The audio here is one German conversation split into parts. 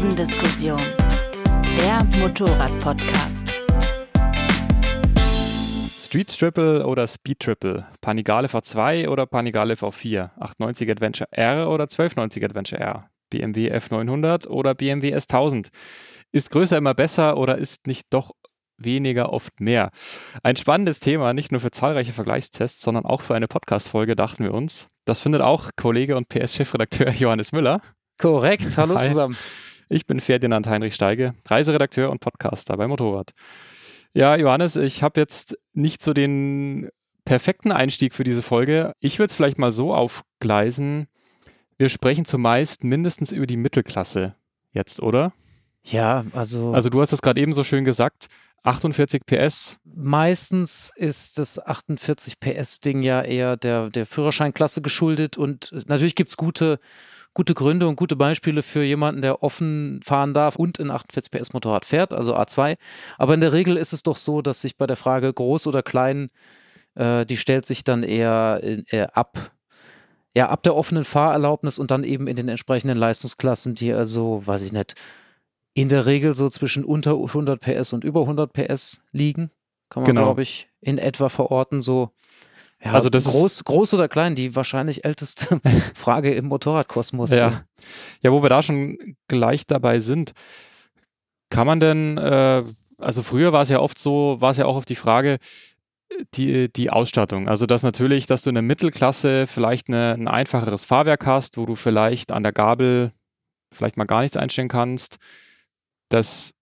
Kurvendiskussion, der Motorrad-Podcast. Street Triple oder Speed Triple, Panigale V2 oder Panigale V4, 890 Adventure R oder 1290 Adventure R, BMW F900 oder BMW S1000. Ist größer immer besser oder ist nicht doch weniger oft mehr? Ein spannendes Thema, nicht nur für zahlreiche Vergleichstests, sondern auch für eine Podcast-Folge, dachten wir uns. Das findet auch Kollege und PS-Chefredakteur Johannes Müller. Korrekt, hallo Hi. zusammen. Ich bin Ferdinand Heinrich Steige, Reiseredakteur und Podcaster bei Motorrad. Ja, Johannes, ich habe jetzt nicht so den perfekten Einstieg für diese Folge. Ich würde es vielleicht mal so aufgleisen. Wir sprechen zumeist mindestens über die Mittelklasse jetzt, oder? Ja, also, Also du hast es gerade eben so schön gesagt. 48 PS. meistens ist das 48 PS Ding ja eher der, der Führerscheinklasse geschuldet und natürlich gibt's gute, gute Gründe und gute Beispiele für jemanden, der offen fahren darf und ein 48 PS Motorrad fährt, also A2. Aber in der Regel ist es doch so, dass sich bei der Frage groß oder klein, äh, die stellt sich dann eher äh, ab. Ja, ab der offenen Fahrerlaubnis und dann eben in den entsprechenden Leistungsklassen, die also, weiß ich nicht, in der Regel so zwischen unter 100 PS und über 100 PS liegen. Kann man, Genau. glaube ich, in etwa verorten. So, ja, Also das ist- groß, groß oder klein, die wahrscheinlich älteste Frage im Motorradkosmos. Ja. ja, wo wir da schon gleich dabei sind. Kann man denn, äh, also früher war es ja oft so, war es ja auch auf die Frage, die, die Ausstattung. Also dass natürlich, dass du in der Mittelklasse vielleicht eine, ein einfacheres Fahrwerk hast, wo du vielleicht an der Gabel vielleicht mal gar nichts einstellen kannst. Das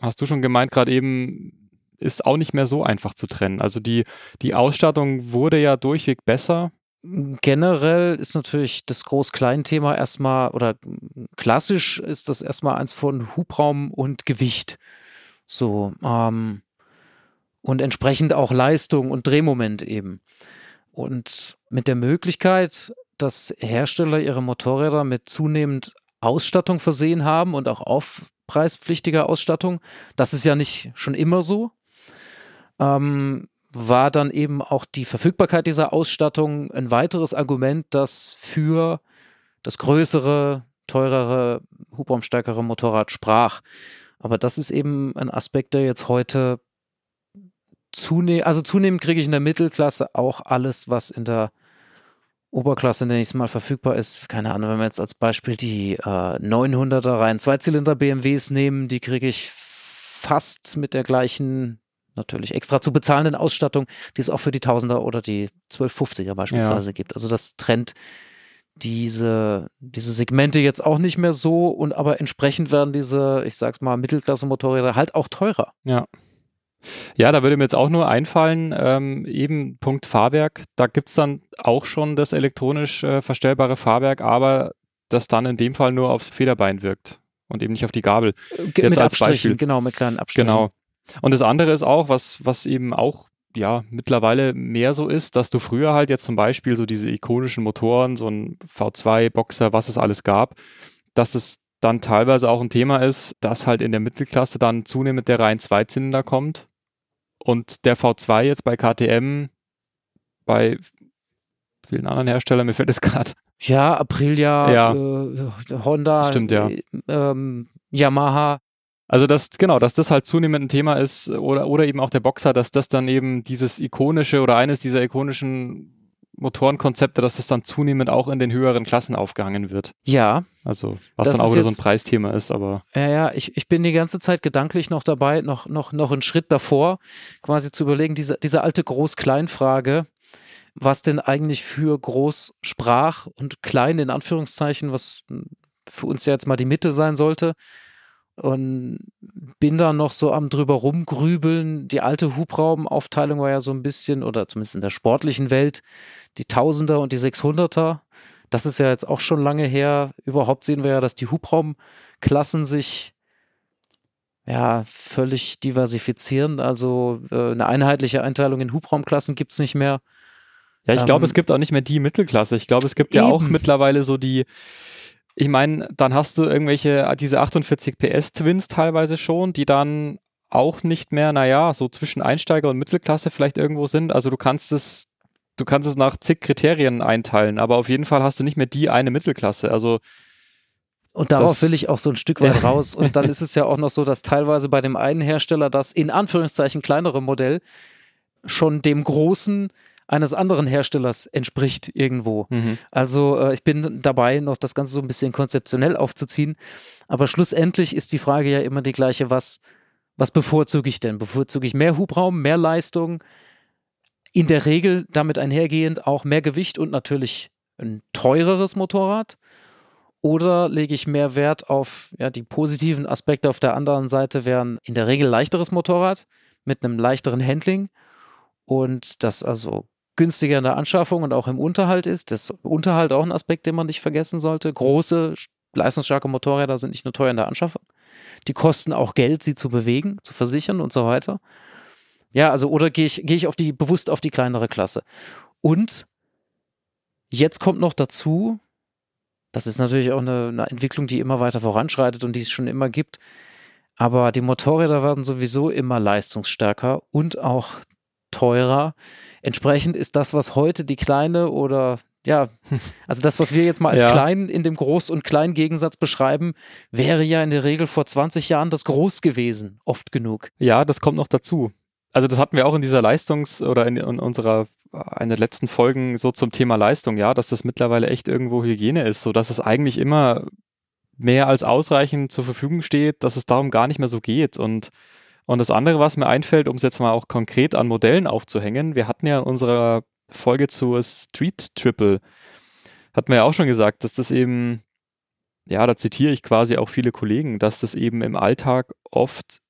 hast du schon gemeint, gerade eben ist auch nicht mehr so einfach zu trennen. Also die, die Ausstattung wurde ja durchweg besser. Generell ist natürlich das Groß-Klein-Thema erstmal, oder klassisch ist das erstmal eins von Hubraum und Gewicht. So, ähm, und entsprechend auch Leistung und Drehmoment eben. Und mit der Möglichkeit, dass Hersteller ihre Motorräder mit zunehmend Ausstattung versehen haben und auch aufpreispflichtiger Ausstattung, das ist ja nicht schon immer so, ähm, war dann eben auch die Verfügbarkeit dieser Ausstattung ein weiteres Argument, das für das größere, teurere, hubraumstärkere Motorrad sprach. Aber das ist eben ein Aspekt, der jetzt heute zunehmend, also zunehmend kriege ich in der Mittelklasse auch alles, was in der Oberklasse, nenne ich es mal, verfügbar ist. Keine Ahnung, wenn wir jetzt als Beispiel die äh, 900er Reihen Zweizylinder BMWs nehmen, die kriege ich fast mit der gleichen, natürlich extra zu bezahlenden Ausstattung, die es auch für die 1000er oder die 1250er beispielsweise gibt. Also das trennt diese, diese Segmente jetzt auch nicht mehr so und aber entsprechend werden diese, ich sag's mal, Mittelklasse-Motorräder halt auch teurer. Ja. Ja, da würde mir jetzt auch nur einfallen, ähm, eben Punkt Fahrwerk, da gibt's dann auch schon das elektronisch äh, verstellbare Fahrwerk, aber das dann in dem Fall nur aufs Federbein wirkt und eben nicht auf die Gabel. Ge- Jetzt mit als Abstrichen, Beispiel. genau, mit kleinen Abstrichen. Genau. Und das andere ist auch, was, was eben auch ja mittlerweile mehr so ist, dass du früher halt jetzt zum Beispiel so diese ikonischen Motoren, so ein V2, Boxer, was es alles gab, dass es dann teilweise auch ein Thema ist, dass halt in der Mittelklasse dann zunehmend der rein Zweizylinder kommt und der V2 jetzt bei KTM, bei vielen anderen Herstellern, mir fällt es gerade Ja, Aprilia, Ja. äh, Honda, Stimmt, ja. äh, ähm, Yamaha. Also das, genau, dass das halt zunehmend ein Thema ist oder, oder eben auch der Boxer, dass das dann eben dieses ikonische oder eines dieser ikonischen Motorenkonzepte, dass das dann zunehmend auch in den höheren Klassen aufgehangen wird. Ja, Also was dann auch wieder so ein Preisthema ist, aber ja, ja, ich, ich bin die ganze Zeit gedanklich noch dabei, noch, noch, noch einen Schritt davor, quasi zu überlegen, diese, diese alte Groß-Klein-Frage, was denn eigentlich für groß sprach und klein in Anführungszeichen, was für uns ja jetzt mal die Mitte sein sollte. Und bin da noch so am drüber rumgrübeln. Die alte Hubraumaufteilung war ja so ein bisschen, oder zumindest in der sportlichen Welt, die Tausender und die 600er. Das ist ja jetzt auch schon lange her. Überhaupt sehen wir ja, dass die Hubraumklassen sich ja völlig diversifizieren. Also äh, eine einheitliche Einteilung in Hubraumklassen gibt's nicht mehr. ja, ich glaube, Ähm, es gibt auch nicht mehr die Mittelklasse. Ich glaube, es gibt ja auch Eben. mittlerweile so die, ich meine, dann hast du irgendwelche, diese 48 PS Twins teilweise schon, die dann auch nicht mehr, naja, so zwischen Einsteiger und Mittelklasse vielleicht irgendwo sind. Also du kannst es, du kannst es nach zig Kriterien einteilen, aber auf jeden Fall hast du nicht mehr die eine Mittelklasse. Also Und darauf Das- will ich auch so ein Stück weit raus. Und dann ist es ja auch noch so, dass teilweise bei dem einen Hersteller das in Anführungszeichen kleinere Modell schon dem großen eines anderen Herstellers entspricht irgendwo. Mhm. Also äh, ich bin dabei, noch das Ganze so ein bisschen konzeptionell aufzuziehen. Aber schlussendlich ist die Frage ja immer die gleiche, was, was bevorzuge ich denn? Bevorzuge ich mehr Hubraum, mehr Leistung? In der Regel damit einhergehend auch mehr Gewicht und natürlich ein teureres Motorrad? Oder lege ich mehr Wert auf ja, die positiven Aspekte auf der anderen Seite wären in der Regel leichteres Motorrad mit einem leichteren Handling und das also günstiger in der Anschaffung und auch im Unterhalt ist. Das Unterhalt auch ein Aspekt, den man nicht vergessen sollte. Große, leistungsstarke Motorräder sind nicht nur teuer in der Anschaffung. Die kosten auch Geld, sie zu bewegen, zu versichern und so weiter. Ja, also oder gehe ich, gehe ich auf die, bewusst auf die kleinere Klasse. Und jetzt kommt noch dazu, das ist natürlich auch eine, eine Entwicklung, die immer weiter voranschreitet und die es schon immer gibt. Aber die Motorräder werden sowieso immer leistungsstärker und auch teurer. Entsprechend ist das, was heute die kleine oder ja, also das, was wir jetzt mal als Ja. klein in dem Groß- und Klein-Gegensatz beschreiben, wäre ja in der Regel vor 20 Jahren das Groß gewesen, oft genug. Ja, das kommt noch dazu. Also das hatten wir auch in dieser Leistungs- oder in, in unserer einer der letzten Folgen so zum Thema Leistung, ja, dass das mittlerweile echt irgendwo Hygiene ist, so dass es eigentlich immer mehr als ausreichend zur Verfügung steht, dass es darum gar nicht mehr so geht und und das andere, was mir einfällt, um es jetzt mal auch konkret an Modellen aufzuhängen, wir hatten ja in unserer Folge zur Street Triple, hatten wir ja auch schon gesagt, dass das eben, ja, da zitiere ich quasi auch viele Kollegen, dass das eben im Alltag oft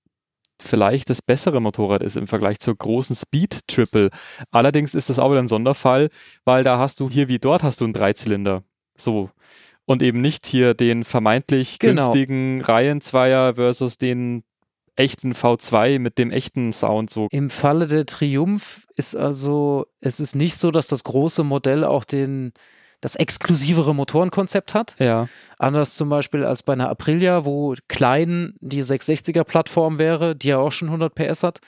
vielleicht das bessere Motorrad ist im Vergleich zur großen Speed Triple. Allerdings ist das auch wieder ein Sonderfall, weil da hast du hier wie dort hast du einen Dreizylinder. So. Und eben nicht hier den vermeintlich Genau. günstigen Reihenzweier versus den echten V2 mit dem echten Sound so. Im Falle der Triumph ist also, es ist nicht so, dass das große Modell auch den, das exklusivere Motorenkonzept hat. Ja, Anders zum Beispiel als bei einer Aprilia, wo klein die 660er-Plattform wäre, die ja auch schon 100 PS hat,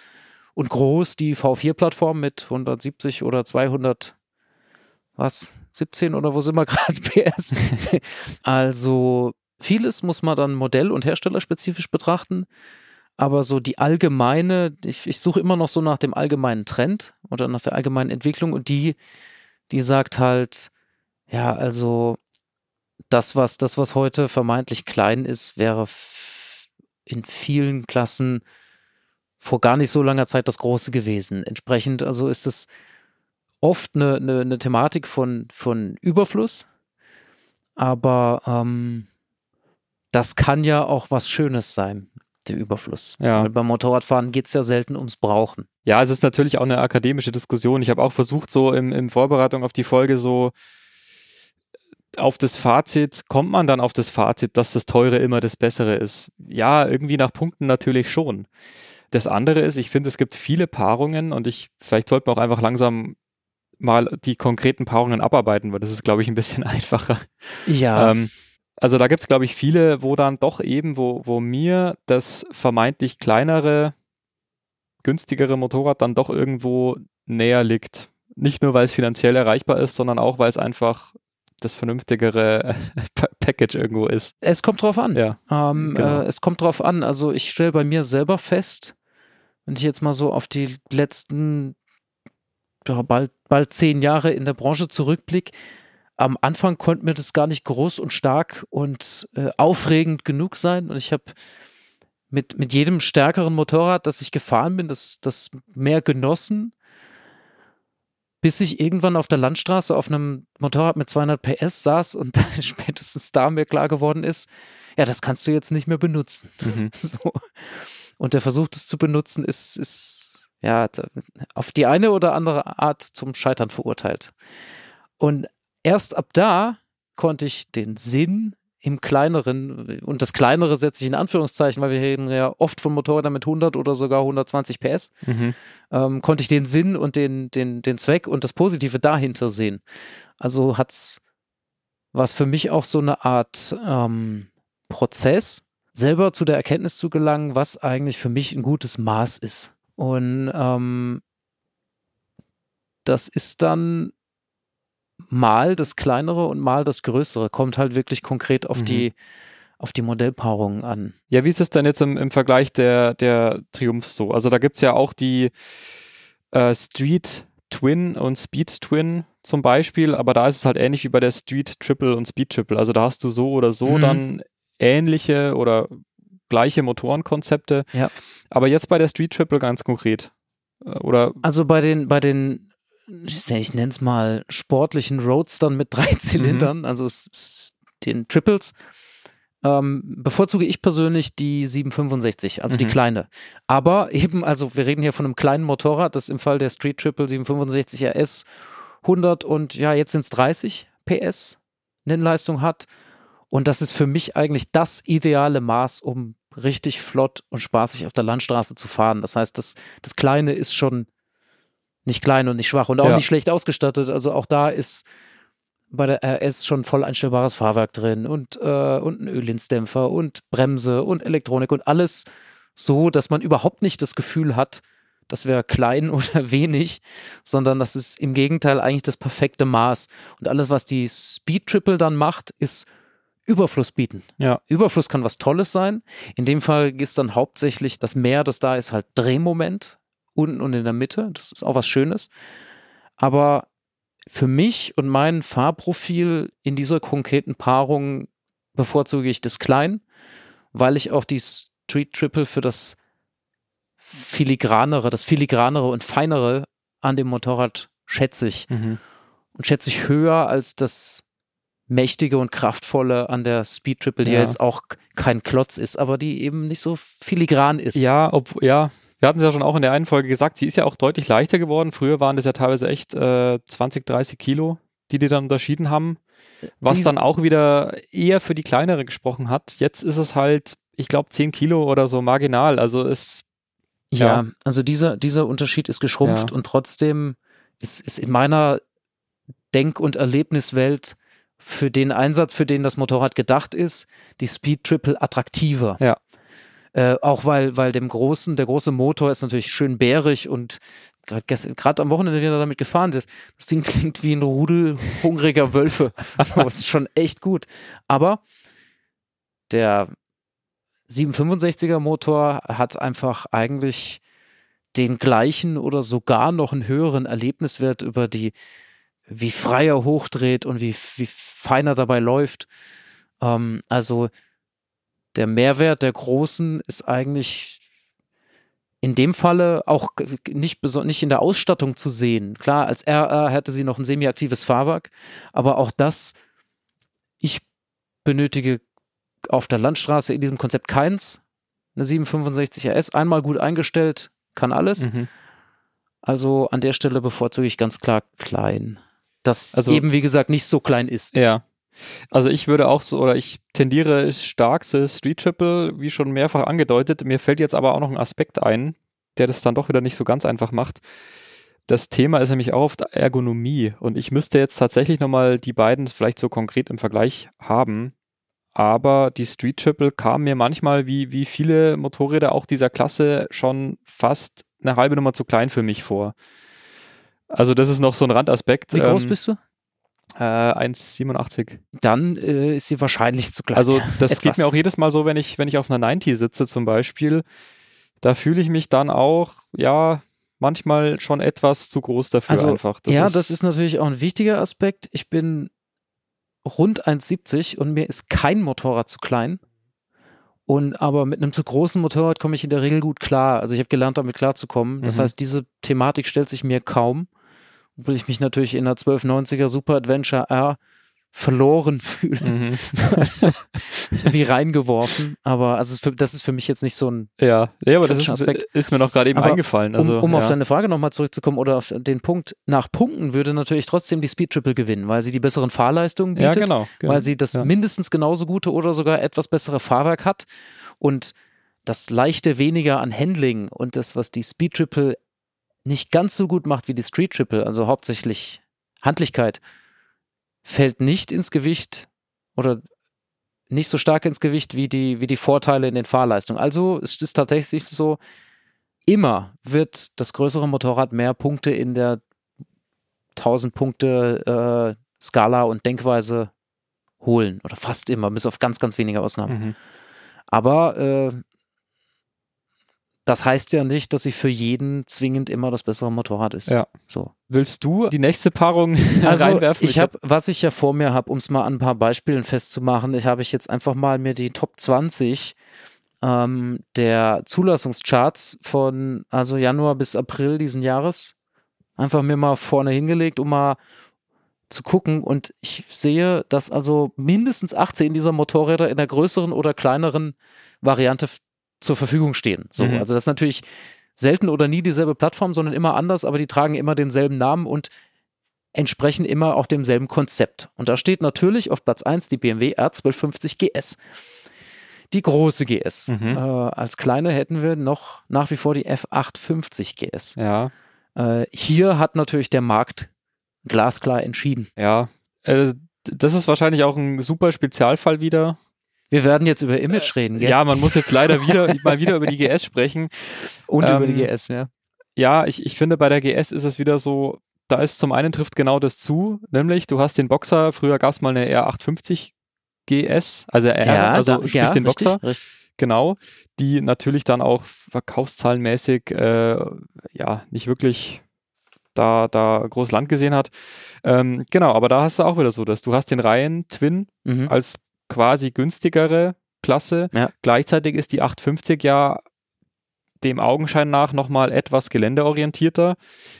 und groß die V4-Plattform mit 170 oder 200, was, 17 oder wo sind wir gerade PS? also vieles muss man dann modell- und herstellerspezifisch betrachten. Aber so die allgemeine, ich, ich suche immer noch so nach dem allgemeinen Trend oder nach der allgemeinen Entwicklung und die, die sagt halt, ja, also das, was, das, was heute vermeintlich klein ist, wäre in vielen Klassen vor gar nicht so langer Zeit das Große gewesen. Entsprechend, also ist es oft eine, eine, eine Thematik von, von Überfluss, aber ähm, das kann ja auch was Schönes sein, der Überfluss. Ja. Weil beim Motorradfahren geht es ja selten ums Brauchen. Ja, es ist natürlich auch eine akademische Diskussion. Ich habe auch versucht, so im, im Vorbereitung auf die Folge so auf das Fazit, kommt man dann auf das Fazit, dass das Teure immer das Bessere ist? Ja, irgendwie nach Punkten natürlich schon. Das andere ist, ich finde, es gibt viele Paarungen und ich, vielleicht sollten wir auch einfach langsam mal die konkreten Paarungen abarbeiten, weil das ist, glaube ich, ein bisschen einfacher. Ja, Ähm, also da gibt es, glaube ich, viele, wo dann doch eben, wo, wo mir das vermeintlich kleinere, günstigere Motorrad dann doch irgendwo näher liegt. Nicht nur, weil es finanziell erreichbar ist, sondern auch, weil es einfach das vernünftigere Pa- Package irgendwo ist. es kommt drauf an. Ja, Ähm, genau. äh, es kommt drauf an. Also ich stelle bei mir selber fest, wenn ich jetzt mal so auf die letzten ja, bald, bald zehn Jahre in der Branche zurückblicke, am Anfang konnte mir das gar nicht groß und stark und äh, aufregend genug sein. Und ich habe mit, mit jedem stärkeren Motorrad, das ich gefahren bin, das, das mehr genossen, bis ich irgendwann auf der Landstraße auf einem Motorrad mit 200 PS saß und spätestens da mir klar geworden ist, ja, das kannst du jetzt nicht mehr benutzen. Mhm. So. Und der Versuch, das zu benutzen, ist, ist ja auf die eine oder andere Art zum Scheitern verurteilt. Und erst ab da konnte ich den Sinn im Kleineren, und das Kleinere setze ich in Anführungszeichen, weil wir reden ja oft von Motorrädern mit 100 oder sogar 120 PS, Mhm. ähm, konnte ich den Sinn und den, den, den Zweck und das Positive dahinter sehen. Also hat's was für mich auch so eine Art ähm, Prozess, selber zu der Erkenntnis zu gelangen, was eigentlich für mich ein gutes Maß ist. Und ähm, das ist dann mal das kleinere und mal das größere. Kommt halt wirklich konkret auf Mhm. die auf die Modellpaarungen an. Ja, wie ist es denn jetzt im, im Vergleich der, der Triumph so? Also da gibt es ja auch die äh, Street Twin und Speed Twin zum Beispiel, aber da ist es halt ähnlich wie bei der Street Triple und Speed Triple. Also da hast du so oder so mhm. dann ähnliche oder gleiche Motorenkonzepte. Ja. Aber jetzt bei der Street Triple ganz konkret. Äh, oder also bei den, bei den, ich nenne es mal sportlichen Roadstern mit drei mhm. Zylindern, mhm. also den Triples, ähm, bevorzuge ich persönlich die 765, also mhm. die kleine. Aber eben, also wir reden hier von einem kleinen Motorrad, das im Fall der Street Triple 765 RS 100 und ja, jetzt sind es 30 PS Nennleistung hat. Und das ist für mich eigentlich das ideale Maß, um richtig flott und spaßig auf der Landstraße zu fahren. Das heißt, das, das Kleine ist schon nicht klein und nicht schwach und auch ja. nicht schlecht ausgestattet. Also auch da ist bei der RS schon voll einstellbares Fahrwerk drin und, äh, und ein Ölinsdämpfer und Bremse und Elektronik und alles so, dass man überhaupt nicht das Gefühl hat, das wäre klein oder wenig, sondern das ist im Gegenteil eigentlich das perfekte Maß. Und alles, was die Speed Triple dann macht, ist Überfluss bieten. Ja. Überfluss kann was Tolles sein. In dem Fall ist dann hauptsächlich das Mehr, das da ist, halt Drehmoment unten und in der Mitte. Das ist auch was Schönes. Aber für mich und mein Fahrprofil in dieser konkreten Paarung bevorzuge ich das Klein, weil ich auch die Street Triple für das filigranere, das filigranere und feinere an dem Motorrad schätze ich. Mhm. Und schätze ich höher als das mächtige und kraftvolle an der Speed Triple, die ja. jetzt auch kein Klotz ist, aber die eben nicht so filigran ist. Ja, ob, ja, wir hatten es ja schon auch in der einen Folge gesagt, sie ist ja auch deutlich leichter geworden. Früher waren das ja teilweise echt äh, 20, 30 Kilo, die die dann unterschieden haben. Was Dies dann auch wieder eher für die kleinere gesprochen hat. Jetzt ist es halt, ich glaube, 10 Kilo oder so marginal. Also es. Ja, ja also dieser, dieser Unterschied ist geschrumpft ja. und trotzdem ist, ist in meiner Denk- und Erlebniswelt für den Einsatz, für den das Motorrad gedacht ist, die Speed Triple attraktiver. Ja. Äh, auch weil, weil dem großen, der große Motor ist natürlich schön bärig und gerade am Wochenende wieder damit gefahren ist. Das Ding klingt wie ein Rudel hungriger Wölfe. Das ist schon echt gut. Aber der 765er Motor hat einfach eigentlich den gleichen oder sogar noch einen höheren Erlebniswert über die, wie frei er hochdreht und wie, wie feiner dabei läuft. Ähm, also der Mehrwert der Großen ist eigentlich in dem Falle auch nicht, nicht in der Ausstattung zu sehen. Klar, als RR hätte sie noch ein semiaktives Fahrwerk, aber auch das, ich benötige auf der Landstraße in diesem Konzept keins. Eine 765 RS, einmal gut eingestellt, kann alles. Mhm. Also an der Stelle bevorzuge ich ganz klar klein. Das also, eben, wie gesagt, nicht so klein ist. Ja. Also ich würde auch so, oder ich tendiere stark zu Street Triple, wie schon mehrfach angedeutet. Mir fällt jetzt aber auch noch ein Aspekt ein, der das dann doch wieder nicht so ganz einfach macht. Das Thema ist nämlich auch auf der Ergonomie und ich müsste jetzt tatsächlich nochmal die beiden vielleicht so konkret im Vergleich haben. Aber die Street Triple kam mir manchmal wie, wie viele Motorräder auch dieser Klasse schon fast eine halbe Nummer zu klein für mich vor. Also das ist noch so ein Randaspekt. Wie groß ähm, bist du? Äh, 1,87. Dann äh, ist sie wahrscheinlich zu klein. Also das Etwas. geht mir auch jedes Mal so, wenn ich, wenn ich auf einer 90 sitze zum Beispiel. Da fühle ich mich dann auch, ja, manchmal schon etwas zu groß dafür also, einfach. Das ja, ist das ist natürlich auch ein wichtiger Aspekt. Ich bin rund 1,70 und mir ist kein Motorrad zu klein. Und aber mit einem zu großen Motorrad komme ich in der Regel gut klar. Also ich habe gelernt, damit klarzukommen. Das mhm. heißt, diese Thematik stellt sich mir kaum obwohl ich mich natürlich in der 1290er Super Adventure R verloren fühle. Mhm. also, wie reingeworfen. Aber also das ist für mich jetzt nicht so ein Ja, ja aber das ist, ist, mir noch gerade eben aber eingefallen. Also, um, um ja. auf deine Frage nochmal zurückzukommen oder auf den Punkt, nach Punkten würde natürlich trotzdem die Speed Triple gewinnen, weil sie die besseren Fahrleistungen bietet, ja, genau, genau, weil sie das ja. mindestens genauso gute oder sogar etwas bessere Fahrwerk hat und das leichte weniger an Handling und das, was die Speed Triple nicht ganz so gut macht wie die Street Triple, also hauptsächlich Handlichkeit, fällt nicht ins Gewicht oder nicht so stark ins Gewicht wie die, wie die Vorteile in den Fahrleistungen. Also es ist tatsächlich so, immer wird das größere Motorrad mehr Punkte in der 1000 Punkte äh, Skala und Denkweise holen oder fast immer, bis auf ganz, ganz wenige Ausnahmen. Mhm. Aber äh, das heißt ja nicht, dass sie für jeden zwingend immer das bessere Motorrad ist. Ja. So. Willst du die nächste Paarung Also reinwerfen? ich habe, was ich ja vor mir habe, um es mal an ein paar Beispielen festzumachen, ich habe ich jetzt einfach mal mir die Top 20 ähm, der Zulassungscharts von also Januar bis April diesen Jahres einfach mir mal vorne hingelegt, um mal zu gucken und ich sehe, dass also mindestens 18 dieser Motorräder in der größeren oder kleineren Variante zur Verfügung stehen. So, Mhm. also das ist natürlich selten oder nie dieselbe Plattform, sondern immer anders, aber die tragen immer denselben Namen und entsprechen immer auch demselben Konzept. Und da steht natürlich auf Platz 1 die BMW R1250 GS. Die große GS. Mhm. Äh, als kleine hätten wir noch nach wie vor die F850 GS. Ja, Äh, hier hat natürlich der Markt glasklar entschieden. ja. Äh, das ist wahrscheinlich auch ein super Spezialfall wieder. Wir werden jetzt über Image reden, gell? Ja, man muss jetzt leider wieder mal wieder über die GS sprechen. Und ähm, über die GS, ja. Ja, ich, ich finde, bei der GS ist es wieder so, da ist zum einen trifft genau das zu, nämlich du hast den Boxer, früher gab es mal eine R850 GS, also R, also da- sprich ja, den richtig, Boxer, richtig. genau, die natürlich dann auch verkaufszahlenmäßig äh, ja nicht wirklich da, da groß Land gesehen hat. Ähm, genau, aber da hast du auch wieder so, dass du hast den Reihen Twin Mhm. als quasi günstigere Klasse. Ja. Gleichzeitig ist die 850 ja dem Augenschein nach nochmal etwas geländeorientierter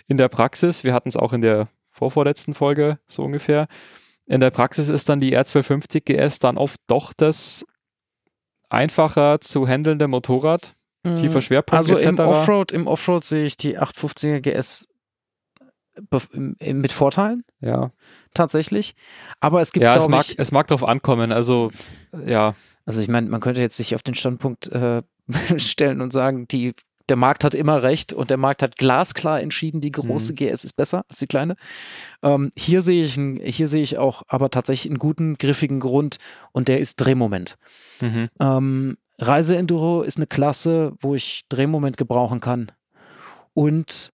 in der Praxis. Wir hatten es auch in der vorvorletzten Folge so ungefähr. In der Praxis ist dann die R1250 GS dann oft doch das einfacher zu handelnde Motorrad, tiefer Schwerpunkt Also etc. im Offroad, im Offroad sehe ich die 850er GS mit Vorteilen ja, tatsächlich. Aber es gibt, ja es, mag, ich, es mag drauf ankommen. Also ja, also ich meine, man könnte jetzt sich auf den Standpunkt äh, stellen und sagen, die, der Markt hat immer recht und der Markt hat glasklar entschieden, die große Mhm. GS ist besser als die kleine. Ähm, hier sehe ich, hier sehe ich auch aber tatsächlich einen guten, griffigen Grund und der ist Drehmoment. mhm. Ähm, Reiseenduro ist eine Klasse, wo ich Drehmoment gebrauchen kann. Und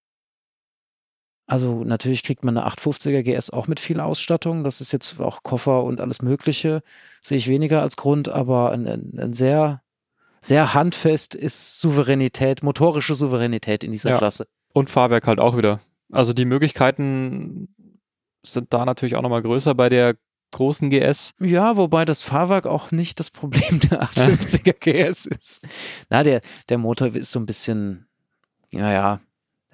also natürlich kriegt man eine 850er GS auch mit viel Ausstattung. Das ist jetzt auch Koffer und alles Mögliche. Sehe ich weniger als Grund, aber ein, ein, ein sehr, sehr handfest ist Souveränität, motorische Souveränität in dieser Ja. Klasse. Und Fahrwerk halt auch wieder. Also die Möglichkeiten sind da natürlich auch nochmal größer bei der großen GS. Ja, wobei das Fahrwerk auch nicht das Problem der 850er GS ist. Na, der, der Motor ist so ein bisschen, naja,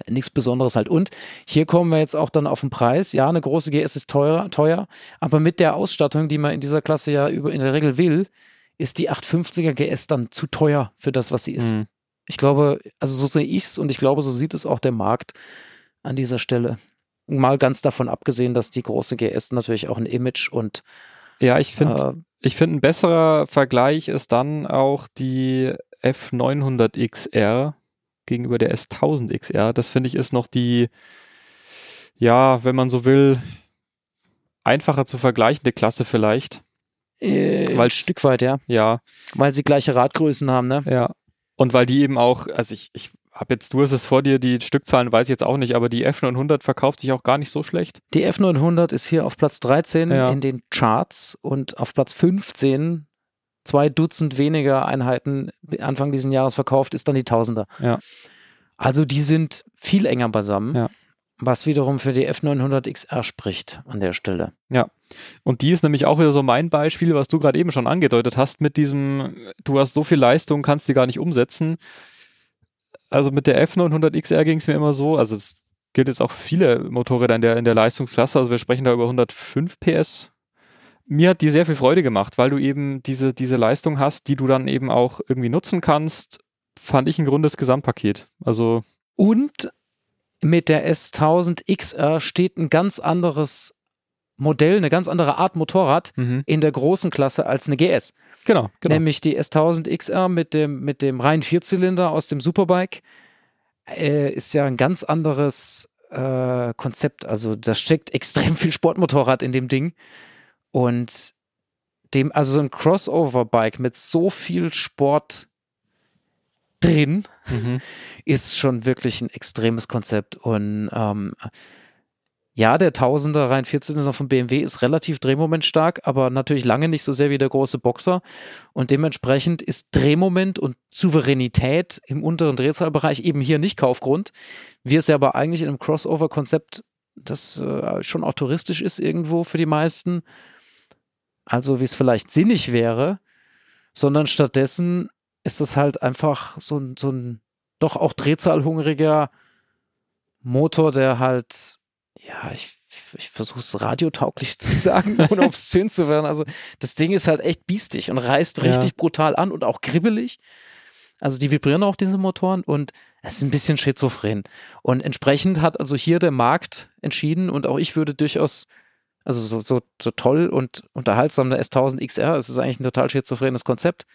nichts Besonderes halt. Und hier kommen wir jetzt auch dann auf den Preis. Ja, eine große GS ist teuer, teuer, aber mit der Ausstattung, die man in dieser Klasse ja über, in der Regel will, ist die 850er GS dann zu teuer für das, was sie ist. Mhm. Ich glaube, also so sehe ich es und ich glaube, so sieht es auch der Markt an dieser Stelle. Mal ganz davon abgesehen, dass die große GS natürlich auch ein Image und Ja, ich finde, äh, ich finde ein besserer Vergleich ist dann auch die F900 XR gegenüber der S1000 XR. Das finde ich ist noch die, ja, wenn man so will, einfacher zu vergleichende Klasse vielleicht. Äh, ein Weil's- Stück weit, ja. Ja, Weil sie gleiche Radgrößen haben, ne? ja. Und weil die eben auch, also ich, ich habe jetzt, du hast es vor dir, die Stückzahlen weiß ich jetzt auch nicht, aber die F900 verkauft sich auch gar nicht so schlecht. Die F900 ist hier auf Platz 13 Ja. in den Charts und auf Platz 15, zwei Dutzend weniger Einheiten Anfang dieses Jahres verkauft, ist dann die Tausender. Ja. Also die sind viel enger beisammen, Ja. was wiederum für die F900 XR spricht an der Stelle. Und die ist nämlich auch wieder so mein Beispiel, was du gerade eben schon angedeutet hast, mit diesem, du hast so viel Leistung, kannst die gar nicht umsetzen. Also mit der F900 XR ging es mir immer so, also es gilt jetzt auch für viele Motorräder in der, in der Leistungsklasse, also wir sprechen da über 105 PS. Mir hat die sehr viel Freude gemacht, weil du eben diese, diese Leistung hast, die du dann eben auch irgendwie nutzen kannst, fand ich ein rundes Gesamtpaket. Also, Und mit der S1000 XR steht ein ganz anderes Modell, eine ganz andere Art Motorrad mhm. in der großen Klasse als eine GS. genau, genau. Nämlich die S1000 XR mit dem, mit dem reinen Vierzylinder aus dem Superbike. Äh, ist ja ein ganz anderes äh, Konzept. Also da steckt extrem viel Sportmotorrad in dem Ding. Und dem, also so ein Crossover-Bike mit so viel Sport drin Mhm. ist schon wirklich ein extremes Konzept. Und ähm, ja, der Tausender rein Vierzylinder von BMW ist relativ drehmomentstark, aber natürlich lange nicht so sehr wie der große Boxer. Und dementsprechend ist Drehmoment und Souveränität im unteren Drehzahlbereich eben hier nicht Kaufgrund. Wir es ja aber eigentlich in einem Crossover-Konzept, das äh, schon auch touristisch ist irgendwo für die meisten, also wie es vielleicht sinnig wäre, sondern stattdessen ist es halt einfach so, ein, so ein doch auch drehzahlhungriger Motor, der halt ja, ich, ich versuche es radiotauglich zu sagen, ohne obszön zu werden. Also das Ding ist halt echt biestig und reißt richtig ja. brutal an und auch kribbelig. Also die vibrieren auch diese Motoren und es ist ein bisschen schizophren. Und entsprechend hat also hier der Markt entschieden und auch ich würde durchaus, also so, so, so toll und unterhaltsam der S1000 XR, es ist eigentlich ein total schizophrenes Konzept.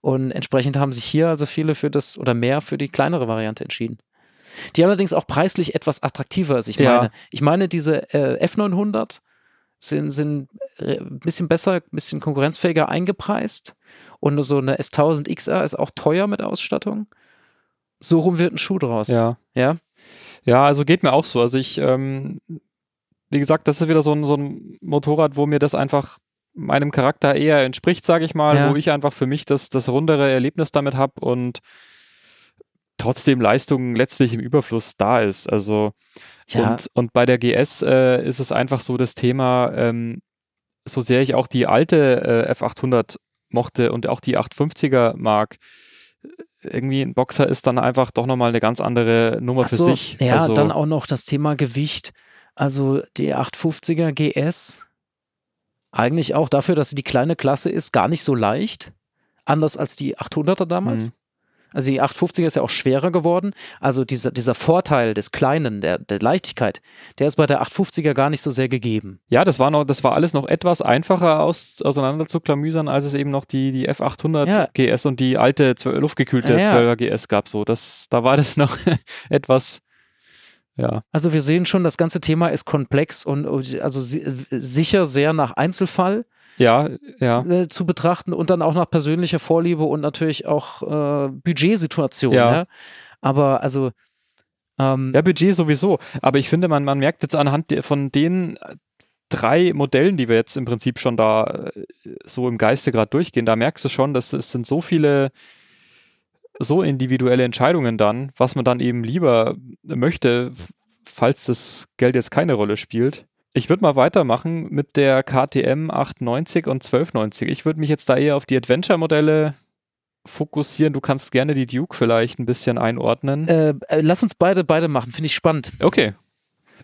Und entsprechend haben sich hier also viele für das oder mehr für die kleinere Variante entschieden die allerdings auch preislich etwas attraktiver ist. Ich meine, ja. ich meine, diese äh, F900 sind, sind äh, ein bisschen besser, ein bisschen konkurrenzfähiger eingepreist. Und so eine S1000 XR ist auch teuer mit Ausstattung. So rum wird ein Schuh draus. Ja. Ja, ja also geht mir auch so. Also ich, ähm, wie gesagt, das ist wieder so ein, so ein Motorrad, wo mir das einfach meinem Charakter eher entspricht, sage ich mal, ja. wo ich einfach für mich das, das rundere Erlebnis damit habe und trotzdem Leistung letztlich im Überfluss da ist. Also ja. und, und bei der GS äh, ist es einfach so das Thema, ähm, so sehr ich auch die alte äh, F800 mochte und auch die 850er mag, irgendwie ein Boxer ist dann einfach doch nochmal eine ganz andere Nummer so, für sich. Ja, also, dann auch noch das Thema Gewicht. Also die 850er GS, eigentlich auch dafür, dass sie die kleine Klasse ist, gar nicht so leicht. Anders als die 800er damals. Mhm. Also die 850er ist ja auch schwerer geworden. Also dieser, dieser Vorteil des Kleinen, der, der Leichtigkeit, der ist bei der 850er gar nicht so sehr gegeben. Ja, das war noch, das war alles noch etwas einfacher aus, auseinander zu klamüsern, als es eben noch die, die F800 ja. GS und die alte luftgekühlte ja, 12er GS gab. So, das, da war das noch etwas ja. Also wir sehen schon, das ganze Thema ist komplex und also sicher sehr nach Einzelfall ja, ja. Äh, zu betrachten und dann auch nach persönlicher Vorliebe und natürlich auch äh, Budgetsituation. Ja. ja. Aber also ähm, ja, Budget sowieso. Aber ich finde, man, man merkt jetzt anhand von den drei Modellen, die wir jetzt im Prinzip schon da äh, so im Geiste gerade durchgehen, da merkst du schon, dass es sind so viele so individuelle Entscheidungen dann, was man dann eben lieber möchte, falls das Geld jetzt keine Rolle spielt. Ich würde mal weitermachen mit der KTM 890 und 1290. Ich würde mich jetzt da eher auf die Adventure-Modelle fokussieren. Du kannst gerne die Duke vielleicht ein bisschen einordnen. Äh, äh lass uns beide beide machen, finde ich spannend. Okay.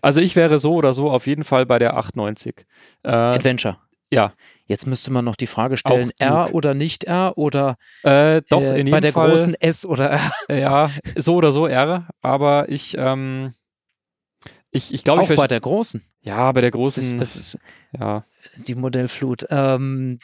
Also ich wäre so oder so auf jeden Fall bei der 890. Äh, Adventure. Ja. Jetzt müsste man noch die Frage stellen, R oder nicht R oder äh, doch, äh, in jedem bei der Fall, großen S oder R. Ja, so oder so R, aber ich, ähm, ich, ich glaube, ich bei der großen. Ja, bei der großen. Das, das ist, ja. Die Modellflut. Ähm,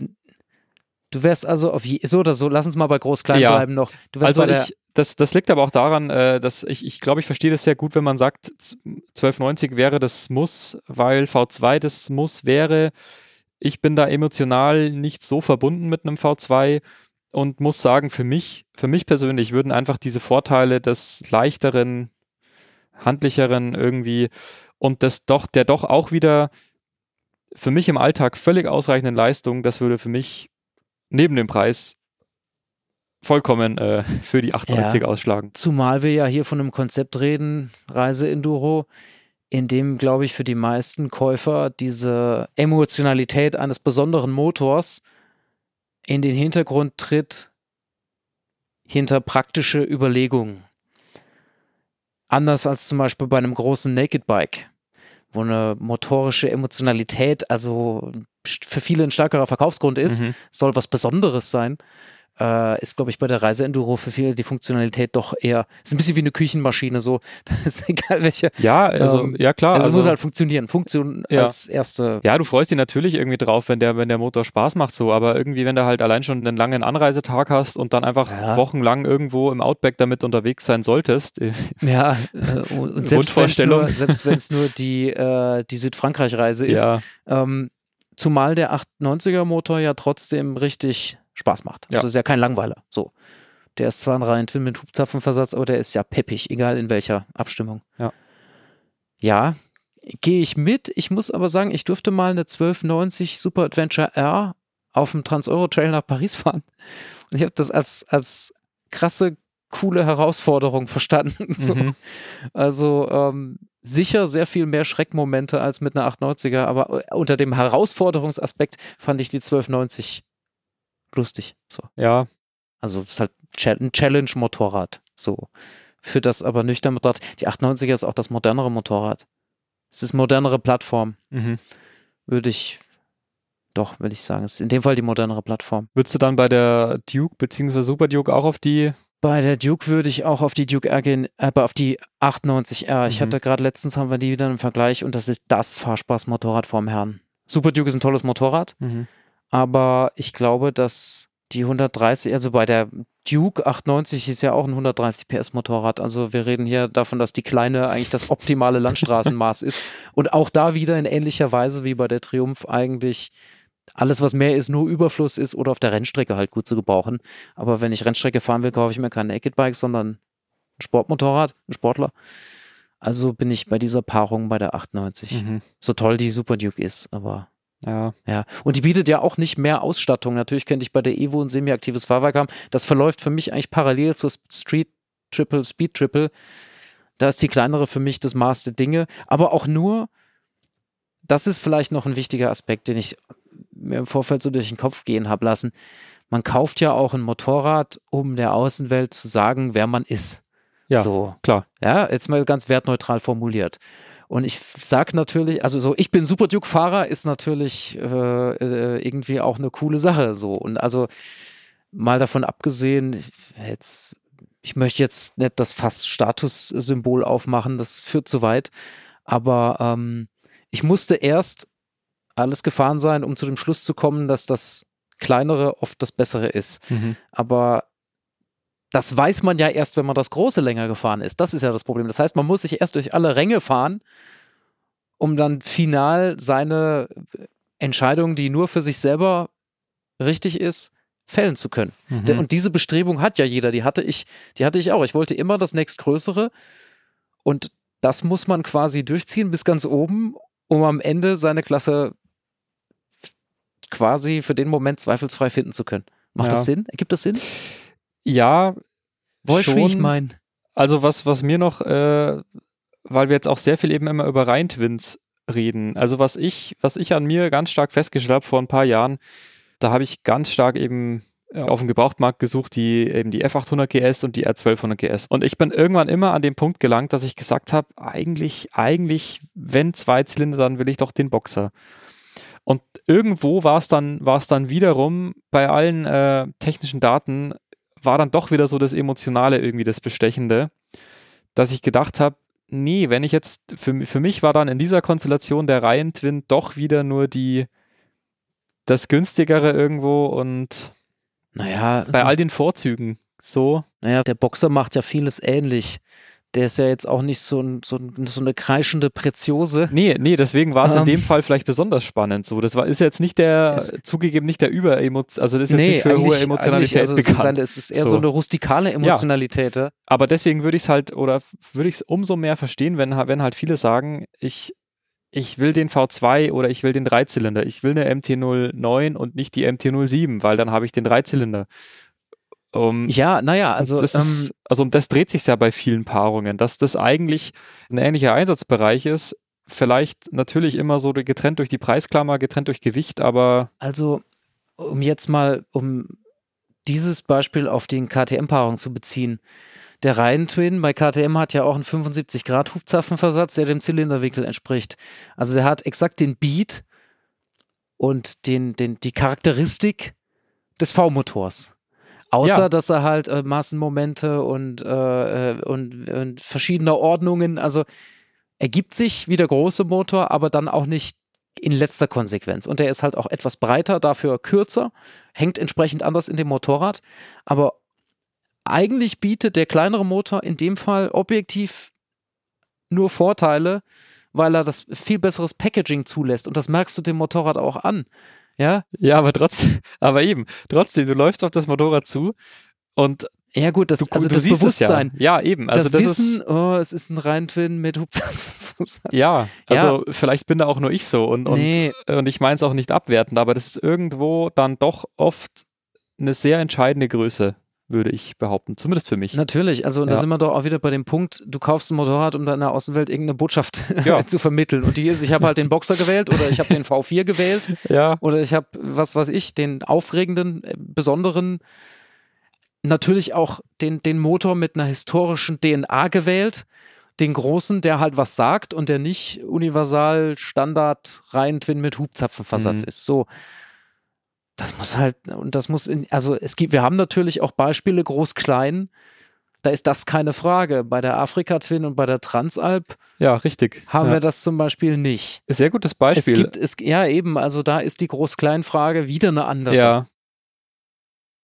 du wärst also auf je, so oder so, lass uns mal bei groß-klein ja. bleiben noch. also ich, das, das liegt aber auch daran, äh, dass ich, ich glaube, ich verstehe das sehr gut, wenn man sagt, 1290 wäre das Muss, weil V2 das Muss wäre. Ich bin da emotional nicht so verbunden mit einem V2 und muss sagen, für mich, für mich persönlich würden einfach diese Vorteile des leichteren, handlicheren irgendwie und das doch, der doch auch wieder für mich im Alltag völlig ausreichenden Leistung, das würde für mich neben dem Preis vollkommen äh, für die 98 ja. ausschlagen. Zumal wir ja hier von einem Konzept reden, Reise Enduro, in dem, glaube ich, für die meisten Käufer diese Emotionalität eines besonderen Motors in den Hintergrund tritt hinter praktische Überlegungen. Anders als zum Beispiel bei einem großen Naked Bike, wo eine motorische Emotionalität, also für viele ein stärkerer Verkaufsgrund ist, mhm. soll was Besonderes sein äh, ist, glaube ich, bei der Reise-Enduro für viele die Funktionalität doch eher, ist ein bisschen wie eine Küchenmaschine, so, das ist egal welche. Ja, also, ähm, ja klar. Also, also, es muss halt funktionieren, Funktion ja. als erste. Ja, du freust dich natürlich irgendwie drauf, wenn der, wenn der Motor Spaß macht, so, aber irgendwie, wenn du halt allein schon einen langen Anreisetag hast und dann einfach ja. wochenlang irgendwo im Outback damit unterwegs sein solltest. Ja, äh, und selbst wenn es nur, nur die, äh, die Südfrankreich-Reise ist, ja. ähm, zumal der 890er Motor ja trotzdem richtig Spaß macht. Ja. Also ist ja kein Langweiler. So. Der ist zwar ein rein Twin mit Hubzapfenversatz, aber der ist ja peppig, egal in welcher Abstimmung. Ja. Ja, gehe ich mit. Ich muss aber sagen, ich durfte mal eine 1290 Super Adventure R auf dem Trans-Euro-Trail nach Paris fahren. Und ich habe das als, als krasse, coole Herausforderung verstanden. so. Mhm. Also ähm, sicher sehr viel mehr Schreckmomente als mit einer 890er, aber äh, unter dem Herausforderungsaspekt fand ich die 1290 lustig. So. Ja, Also es ist halt ein Challenge-Motorrad. So. Für das aber nüchtern Motorrad. Die 890er ist auch das modernere Motorrad. Es ist modernere Plattform, mhm. würde ich. Doch, würde ich sagen. Es ist in dem Fall die modernere Plattform. Würdest du dann bei der Duke bzw. Super Duke auch auf die Bei der Duke würde ich auch auf die Duke R gehen, aber auf die 890R. Ich Mhm. hatte gerade letztens haben wir die wieder im Vergleich und das ist das Fahrspaß-Motorrad vom Herrn. Super Duke ist ein tolles Motorrad, aber ich glaube, dass die 130, also bei der Duke 890 ist ja auch ein 130 PS Motorrad. Also wir reden hier davon, dass die kleine eigentlich das optimale Landstraßenmaß ist. Und auch da wieder in ähnlicher Weise wie bei der Triumph eigentlich alles, was mehr ist, nur Überfluss ist oder auf der Rennstrecke halt gut zu gebrauchen. Aber wenn ich Rennstrecke fahren will, kaufe ich mir kein Naked Bike, sondern ein Sportmotorrad, ein Sportler. Also bin ich bei dieser Paarung bei der 890. Mhm. So toll die Super Duke ist, aber Ja, ja, und die bietet ja auch nicht mehr Ausstattung. Natürlich könnte ich bei der Evo ein semi-aktives Fahrwerk haben. Das verläuft für mich eigentlich parallel zur Street Triple, Speed Triple. Da ist die kleinere für mich das Maß der Dinge. Aber auch nur, das ist vielleicht noch ein wichtiger Aspekt, den ich mir im Vorfeld so durch den Kopf gehen habe lassen. Man kauft ja auch ein Motorrad, um der Außenwelt zu sagen, wer man ist. ja, So. klar. Ja, jetzt mal ganz wertneutral formuliert. Und ich sag natürlich, also so, ich bin Super Duke-Fahrer, ist natürlich äh, äh, irgendwie auch eine coole Sache. So. Und also mal davon abgesehen, jetzt, ich möchte jetzt nicht das Fass-Status-Symbol aufmachen, das führt zu weit. Aber ähm, ich musste erst alles gefahren sein, um zu dem Schluss zu kommen, dass das kleinere oft das bessere ist. Mhm. Aber das weiß man ja erst, wenn man das große länger gefahren ist. Das ist ja das Problem. Das heißt, man muss sich erst durch alle Ränge fahren, um dann final seine Entscheidung, die nur für sich selber richtig ist, fällen zu können. Mhm. Und diese Bestrebung hat ja jeder. Die hatte ich, die hatte ich auch. Ich wollte immer das nächstgrößere und das muss man quasi durchziehen bis ganz oben, um am Ende seine Klasse quasi für den Moment zweifelsfrei finden zu können. Macht Ja. das Sinn? Ergibt das Sinn? Ja, wie ich schon. mein? Also was, was mir noch, äh, weil wir jetzt auch sehr viel eben immer über Rhein-Twins reden. Also was ich, was ich an mir ganz stark festgestellt habe vor ein paar Jahren, da habe ich ganz stark eben äh, auf dem Gebrauchtmarkt gesucht, die eben die F800 GS und die R1200 GS. Und ich bin irgendwann immer an den Punkt gelangt, dass ich gesagt habe, eigentlich, eigentlich, wenn zwei Zylinder, dann will ich doch den Boxer. Und irgendwo war es dann, war es dann wiederum bei allen äh, technischen Daten war dann doch wieder so das Emotionale irgendwie das Bestechende, dass ich gedacht habe, nee, wenn ich jetzt, für, für mich war dann in dieser Konstellation der Reihen-Twin doch wieder nur die, das günstigere irgendwo und Naja, bei also, all den Vorzügen so, naja, der Boxer macht ja vieles ähnlich. Der ist ja jetzt auch nicht so, ein, so, ein, so eine kreischende Preziose. nee, nee, deswegen war es in Ähm. dem Fall vielleicht besonders spannend so. Das war, ist jetzt nicht der, Es- zugegeben nicht der Überemotion, also das ist jetzt nicht für hohe Emotionalität also es ist, bekannt. es ist eher So. so, eine rustikale Emotionalität. Ja. Aber deswegen würde ich es halt, oder würde ich es umso mehr verstehen, wenn, wenn halt viele sagen, ich, ich will den V2 oder ich will den Dreizylinder. Ich will eine MT-09 und nicht die MT-07, weil dann habe ich den Dreizylinder. Um, Ja, naja, also das ähm, ist, also um das dreht sich ja bei vielen Paarungen, dass das eigentlich ein ähnlicher Einsatzbereich ist. Vielleicht natürlich immer so getrennt durch die Preisklammer, getrennt durch Gewicht, aber Also, um jetzt mal, um dieses Beispiel auf den KTM-Paarung zu beziehen. Der Reihen-Twin bei KTM hat ja auch einen 75-Grad-Hubzapfenversatz, der dem Zylinderwinkel entspricht. Also der hat exakt den Beat und den, den, die Charakteristik des V-Motors. Außer, Ja. dass er halt äh, Massenmomente und, äh, äh, und, und verschiedene Ordnungen, also ergibt sich wie der große Motor, aber dann auch nicht in letzter Konsequenz. Und der ist halt auch etwas breiter, dafür kürzer, hängt entsprechend anders in dem Motorrad. Aber eigentlich bietet der kleinere Motor in dem Fall objektiv nur Vorteile, weil er das viel besseres Packaging zulässt. Und das merkst du dem Motorrad auch an. Ja, Ja, aber trotzdem, aber eben, trotzdem, du läufst auf das Motorrad zu und Ja gut, das, Du, also du das Bewusstsein, es ja. Ja, eben. Also das, das, Wissen, ist oh, es ist ein Reintwin mit Hubzapfenversatz. ja, also vielleicht bin da auch nur ich so und und, Nee. und ich meine es auch nicht abwertend, aber das ist irgendwo dann doch oft eine sehr entscheidende Größe, würde ich behaupten, zumindest für mich. Natürlich, also und da Ja. sind wir doch auch wieder bei dem Punkt, du kaufst ein Motorrad, um deiner Außenwelt irgendeine Botschaft Ja. zu vermitteln. Und die ist, ich habe halt den Boxer gewählt oder ich habe den V4 gewählt Ja, oder ich habe, was weiß ich, den aufregenden, äh, besonderen, natürlich auch den, den Motor mit einer historischen DNA gewählt. Den großen, der halt was sagt und der nicht universal Standard rein Twin mit Hubzapfenversatz Mhm. ist. So. Das muss halt, und das muss in, also es gibt, wir haben natürlich auch Beispiele groß-klein, da ist das keine Frage. Bei der Afrika Twin und bei der Transalp ja, richtig. haben ja. wir das zum Beispiel nicht. Sehr gutes Es Beispiel. gibt, es, ja eben, also da ist die Groß-Klein-Frage wieder eine andere. ja.